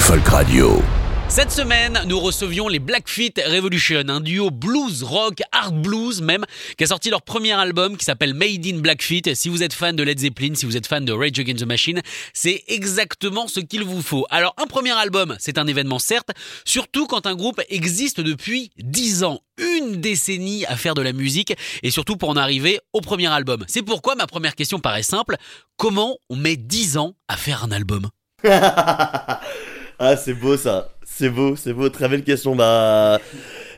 Folk Radio. Cette semaine, nous recevions les Blackfeet Revolution, un duo blues rock, hard blues même, qui a sorti leur premier album qui s'appelle Made in Blackfeet. Si vous êtes fan de Led Zeppelin, si vous êtes fan de Rage Against the Machine, c'est exactement ce qu'il vous faut. Alors, un premier album, c'est un événement certes, surtout quand un groupe existe depuis 10 ans, une décennie à faire de la musique, et surtout pour en arriver au premier album. C'est pourquoi ma première question paraît simple, comment on met 10 ans à faire un album? Ah, c'est beau ça. C'est beau, c'est beau. Très belle question. Bah,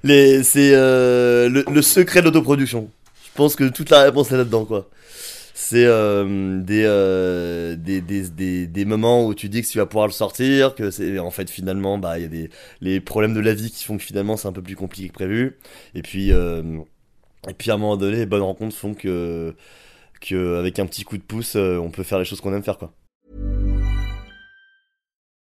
les, c'est euh, le, secret de l'autoproduction. Je pense que toute la réponse est là-dedans, quoi. C'est euh, des, euh, des, des, des, des moments où tu dis que tu vas pouvoir le sortir, que c'est en fait finalement, bah, il y a des les problèmes de la vie qui font que finalement c'est un peu plus compliqué que prévu. Et puis, et puis à un moment donné, les bonnes rencontres font que, que avec un petit coup de pouce, on peut faire les choses qu'on aime faire, quoi.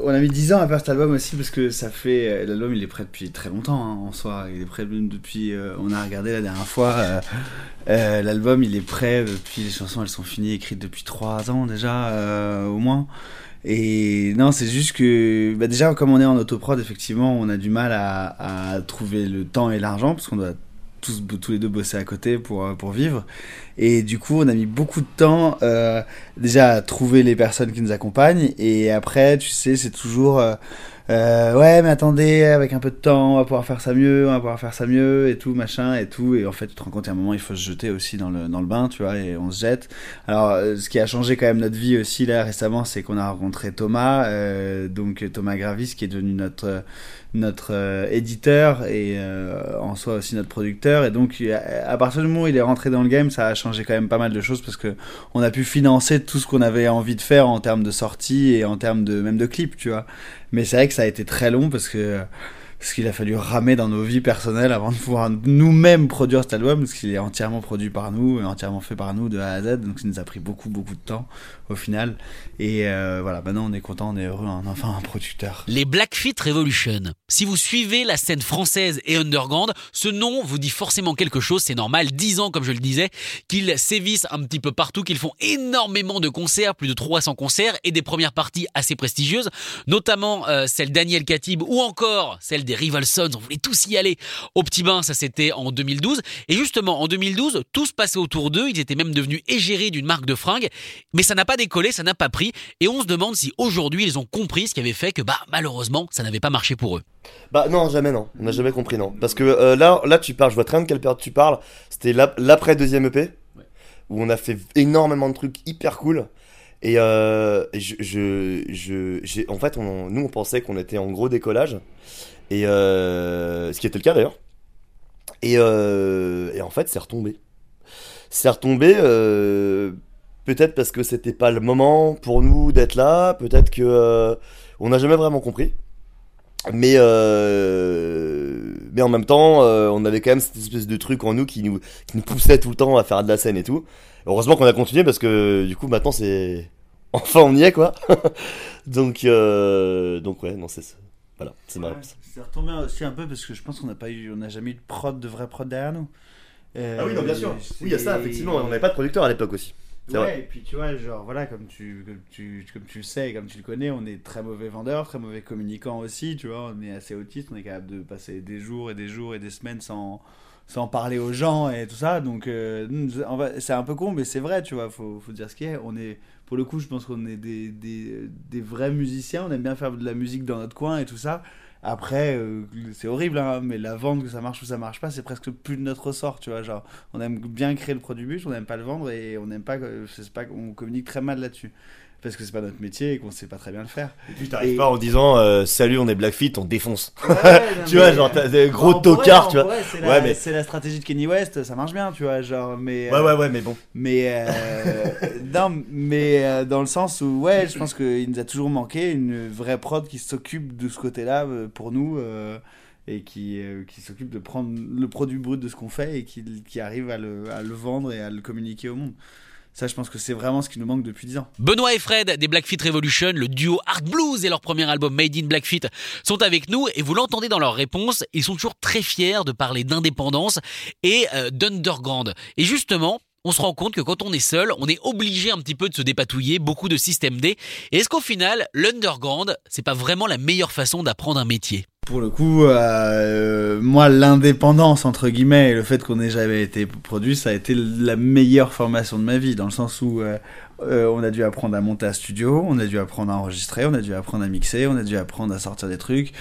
On a mis 10 ans à faire cet album aussi parce que ça fait. euh, L'album il est prêt depuis très longtemps hein, en soi. Il est prêt depuis. euh, on a regardé la dernière fois. euh, L'album il est prêt depuis. Les chansons elles sont finies, écrites depuis 3 ans déjà au moins. Et non, c'est juste que. Bah déjà, comme on est en autoprod, effectivement, on a du mal à, à trouver le temps et l'argent parce qu'on doit tous, tous les deux bosser à côté pour, euh, pour vivre. Et du coup, on a mis beaucoup de temps euh, déjà à trouver les personnes qui nous accompagnent. Et après, tu sais, c'est toujours euh, ouais, mais attendez, avec un peu de temps, on va pouvoir faire ça mieux, on va pouvoir faire ça mieux et tout, machin et tout. Et en fait, tu te rends compte, à un moment, il faut se jeter aussi dans le, dans le bain, tu vois, et on se jette. Alors, ce qui a changé quand même notre vie aussi là récemment, c'est qu'on a rencontré Thomas, donc Thomas Gravis, qui est devenu notre notre euh, éditeur et euh, en soi aussi notre producteur. Et donc à, partir du moment où il est rentré dans le game ça a changé quand même pas mal de choses parce que on a pu financer tout ce qu'on avait envie de faire en termes de sortie et en termes de même de clips tu vois. Mais c'est vrai que ça a été très long parce que parce qu'il a fallu ramer dans nos vies personnelles avant de pouvoir nous-mêmes produire cet album parce qu'il est entièrement produit par nous entièrement fait par nous de A à Z donc ça nous a pris beaucoup beaucoup de temps au final et euh, voilà maintenant on est content on est heureux on enfin un producteur Les Blackfeet Revolution. Si vous suivez la scène française et underground, ce nom vous dit forcément quelque chose, c'est normal. 10 ans, comme je le disais, qu'ils sévissent un petit peu partout, qu'ils font énormément de concerts, plus de 300 concerts, et des premières parties assez prestigieuses, notamment euh, celle d'Aniel Katib ou encore celle des Rival Sons. On voulait tous y aller. Au Petit Bain, ça c'était en 2012. Et justement, en 2012, tout se passait autour d'eux. Ils étaient même devenus égéries d'une marque de fringues. Mais ça n'a pas décollé, ça n'a pas pris. Et on se demande si aujourd'hui ils ont compris ce qui avait fait que, bah, malheureusement, ça n'avait pas marché pour eux. Bah non, jamais non. On n'a jamais compris non. Parce que euh, là, là tu parles, je vois très bien de quelle période tu parles. C'était l'ap- l'après deuxième EP où on a fait énormément de trucs hyper cool. Et euh, je, je, je, en fait, on, nous on pensait qu'on était en gros décollage. Et euh, ce qui était le cas d'ailleurs. Et, euh, et en fait, c'est retombé. C'est retombé. euh, peut-être parce que c'était pas le moment pour nous d'être là. Peut-être que euh, on n'a jamais vraiment compris. Mais, euh, mais en même temps, euh, on avait quand même cette espèce de truc en nous qui nous, qui nous poussait tout le temps à faire de la scène et tout. Heureusement qu'on a continué parce que du coup maintenant c'est... Enfin on y est quoi. donc, euh, donc ouais, non c'est... Voilà, c'est ma réponse. C'est retombé aussi un peu parce que je pense qu'on n'a pas eu, on n'a jamais eu de prod, de vraie prod derrière nous. Euh, Ah oui, non bien sûr. c'est- Oui, il y a ça effectivement, on n'avait pas de producteur à l'époque aussi. Ouais, et puis tu vois, genre voilà, comme tu, comme tu, comme tu le sais comme tu le connais, on est très mauvais vendeur, très mauvais communicant aussi, tu vois, on est assez autiste, on est capable de passer des jours et des jours et des semaines sans, sans parler aux gens et tout ça, donc euh, c'est un peu con, mais c'est vrai, tu vois, faut, faut dire ce qui est. On est, pour le coup, je pense qu'on est des, des, des vrais musiciens, on aime bien faire de la musique dans notre coin et tout ça. Après, euh, c'est horrible, hein, mais la vente, que ça marche ou ça marche pas, c'est presque plus de notre ressort, tu vois. Genre, on aime bien créer le produit but, on n'aime pas le vendre et on n'aime pas, que- c'est pas, on communique très mal là-dessus. Parce que c'est pas notre métier et qu'on sait pas très bien le faire. Et puis t'arrives Et- pas en disant euh, salut, on est Blackfeet, on défonce. non, tu vois, genre t'as des gros tocards, en tu vois. C'est Ouais, la, mais- c'est la stratégie de Kenny West, ça marche bien, tu vois, genre, mais... Ouais, euh, ouais, ouais, mais bon. Mais euh, non, mais euh, dans le sens où ouais, je pense qu'il nous a toujours manqué une vraie prod qui s'occupe de ce côté-là pour nous et qui, euh, qui s'occupe de prendre le produit brut de ce qu'on fait et qui, qui arrive à le, à le vendre et à le communiquer au monde. Ça, je pense que c'est vraiment ce qui nous manque depuis 10 ans. Benoît et Fred des Blackfeet Revolution, le duo Art Blues et leur premier album Made in Blackfeet sont avec nous et vous l'entendez dans leurs réponses, ils sont toujours très fiers de parler d'indépendance et euh, d'underground. Et justement, on se rend compte que quand on est seul, on est obligé un petit peu de se dépatouiller, beaucoup de système D. Et est-ce qu'au final, l'underground, c'est pas vraiment la meilleure façon d'apprendre un métier? Pour le coup, euh, moi, l'indépendance, entre guillemets, et le fait qu'on ait jamais été produit, ça a été la meilleure formation de ma vie, dans le sens où euh, euh, on a dû apprendre à monter à studio, on a dû apprendre à enregistrer, on a dû apprendre à mixer, on a dû apprendre à sortir des trucs.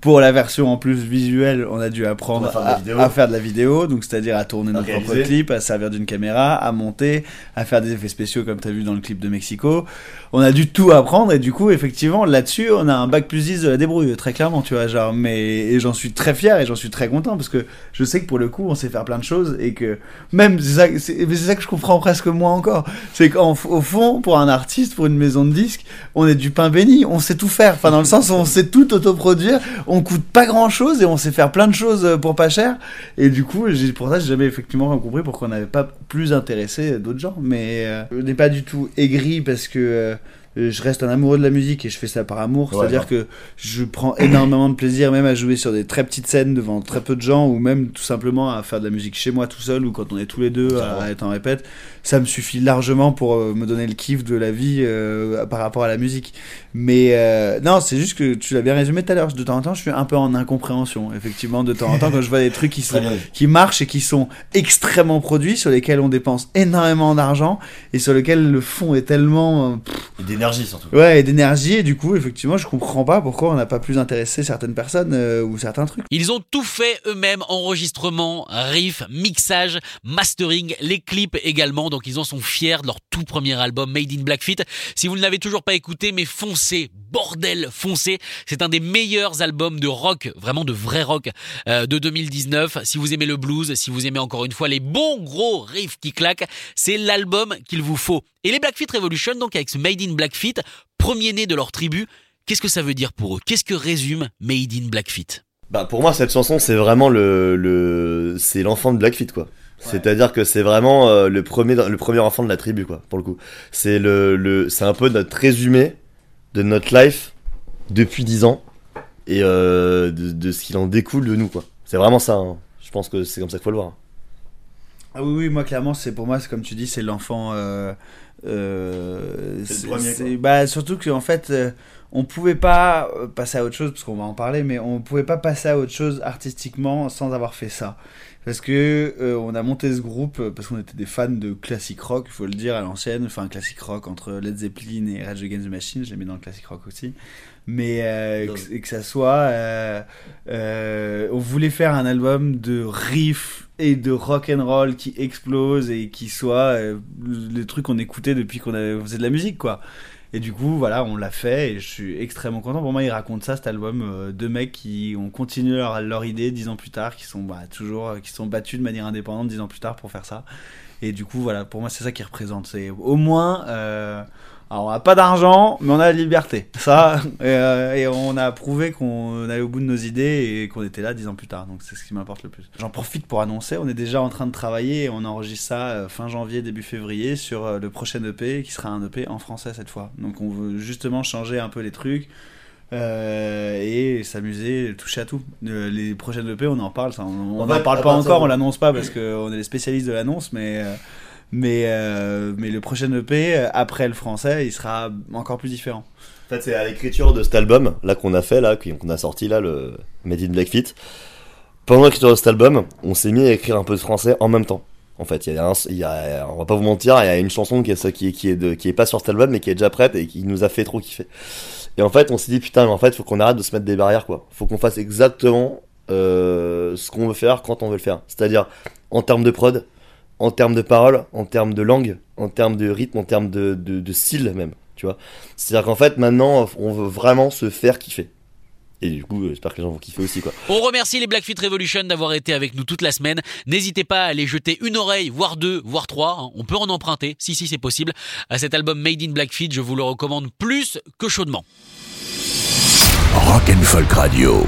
Pour la version en plus visuelle, on a dû apprendre À faire de la à, vidéo. à faire de la vidéo, donc c'est-à-dire à tourner notre Organiser. propre clip, à servir d'une caméra, à monter, à faire des effets spéciaux comme tu as vu dans le clip de Mexico. On a dû tout apprendre et du coup, effectivement, là-dessus, on a un bac plus 10 de la débrouille, très clairement, tu vois, genre, mais j'en suis très fier et j'en suis très content parce que je sais que pour le coup, on sait faire plein de choses et que même, ça, c'est ça que je comprends presque moins encore, c'est qu'au fond, pour un artiste, pour une maison de disques, on est du pain béni, on sait tout faire, enfin, dans le sens où on sait tout autoproduire, on coûte pas grand chose et on sait faire plein de choses euh, pour pas cher et du coup, pour ça, j'ai jamais effectivement compris pourquoi on n'avait pas plus intéressé d'autres gens. Mais euh, je n'ai pas du tout aigri parce que euh, je reste un amoureux de la musique et je fais ça par amour. Ouais, C'est-à-dire que je prends énormément de plaisir même à jouer sur des très petites scènes devant très peu de gens ou même tout simplement à faire de la musique chez moi tout seul ou quand on est tous les deux à être en répète. Ça me suffit largement pour euh, me donner le kiff de la vie euh, par rapport à la musique. Mais euh, non, c'est juste que tu l'as bien résumé tout à l'heure. De temps en temps, je suis un peu en incompréhension. Effectivement, de temps en temps, quand je vois des trucs qui sont qui marchent et qui sont extrêmement produits, sur lesquels on dépense énormément d'argent et sur lesquels le fond est tellement euh, pff, Et d'énergie surtout. ouais et d'énergie et du coup effectivement je comprends pas pourquoi on n'a pas plus intéressé certaines personnes euh, ou certains trucs. Ils ont tout fait eux-mêmes, enregistrement, riff, mixage, mastering, les clips également, donc ils en sont fiers de leur tout premier album Made in Blackfeet. Si vous ne l'avez toujours pas écouté, mais foncez, bordel, foncez. C'est un des meilleurs albums de rock, vraiment de vrai rock, euh, de 2019. Si vous aimez le blues, si vous aimez encore une fois les bons gros riffs qui claquent, c'est l'album qu'il vous faut. Et les Blackfeet Revolution, donc avec ce Made in Blackfeet, premier né de leur tribu, qu'est-ce que ça veut dire pour eux? Qu'est-ce que résume Made in Blackfeet? Bah pour moi cette chanson c'est vraiment le, le c'est l'enfant de Blackfeet quoi. C'est-à-dire que c'est vraiment euh, le premier le premier enfant de la tribu quoi pour le coup. C'est le, le c'est un peu notre résumé de notre life depuis 10 ans et euh, de, de ce qu'il en découle de nous quoi. C'est vraiment ça. hein. Je pense que c'est comme ça qu'il faut le voir. Ah oui oui moi clairement c'est pour moi c'est comme tu dis c'est l'enfant euh, euh, C'est le premier, bah surtout qu'en fait euh, on pouvait pas euh, passer à autre chose parce qu'on va en parler mais on pouvait pas passer à autre chose artistiquement sans avoir fait ça parce que euh, on a monté ce groupe euh, parce qu'on était des fans de classic rock il faut le dire à l'ancienne. Enfin classic rock entre Led Zeppelin et Rage Against the Machine je les mets dans le classic rock aussi. Mais euh, que, ça soit euh, on voulait faire un album de riff et de rock and roll qui explose et qui soit le truc qu'on écoutait depuis qu'on faisait de la musique quoi et du coup voilà on l'a fait et je suis extrêmement content. Pour moi il raconte ça cet album euh, deux mecs qui ont continué leur, leur idée dix ans plus tard qui sont bah, toujours euh, qui sont battus de manière indépendante dix ans plus tard pour faire ça. Et du coup voilà pour moi c'est ça qui représente. C'est au moins euh, alors on n'a pas d'argent, mais on a la liberté. Ça, et, euh, et on a prouvé qu'on allait au bout de nos idées et qu'on était là dix ans plus tard. Donc c'est ce qui m'importe le plus. J'en profite pour annoncer, on est déjà en train de travailler et on enregistre ça euh, fin janvier, début février sur euh, le prochain EP qui sera un EP en français cette fois. Donc on veut justement changer un peu les trucs. euh, et s'amuser, toucher à tout. Euh, les prochaines EP, on en parle, ça, on En n'en parle pas encore, on l'annonce pas parce qu'on est les spécialistes de l'annonce, mais euh, mais, euh, mais le prochain EP, euh, après le français, il sera encore plus différent. En fait, c'est à l'écriture de cet album, là, qu'on a fait, là, qu'on a sorti, là, le Made in Blackfeet. Pendant l'écriture de cet album, on s'est mis à écrire un peu de français en même temps. En fait, il y a, on va pas vous mentir, il y a une chanson qui est, qui qui est pas sur cet album, mais qui est déjà prête et qui nous a fait trop kiffer. Et en fait, on s'est dit putain, mais en fait, faut qu'on arrête de se mettre des barrières, quoi. Faut qu'on fasse exactement euh, ce qu'on veut faire quand on veut le faire. C'est-à-dire en termes de prod, en termes de paroles, en termes de langue, en termes de rythme, en termes de, de, de style même. Tu vois. C'est-à-dire qu'en fait, maintenant, on veut vraiment se faire kiffer. Et du coup, j'espère que les gens vont kiffer aussi. Quoi. On remercie les Blackfeet Revolution d'avoir été avec nous toute la semaine. N'hésitez pas à aller jeter une oreille, voire deux, voire trois. Hein. On peut en emprunter, si si c'est possible, à cet album Made in Blackfeet. Je vous le recommande plus que chaudement. Rock and Folk Radio.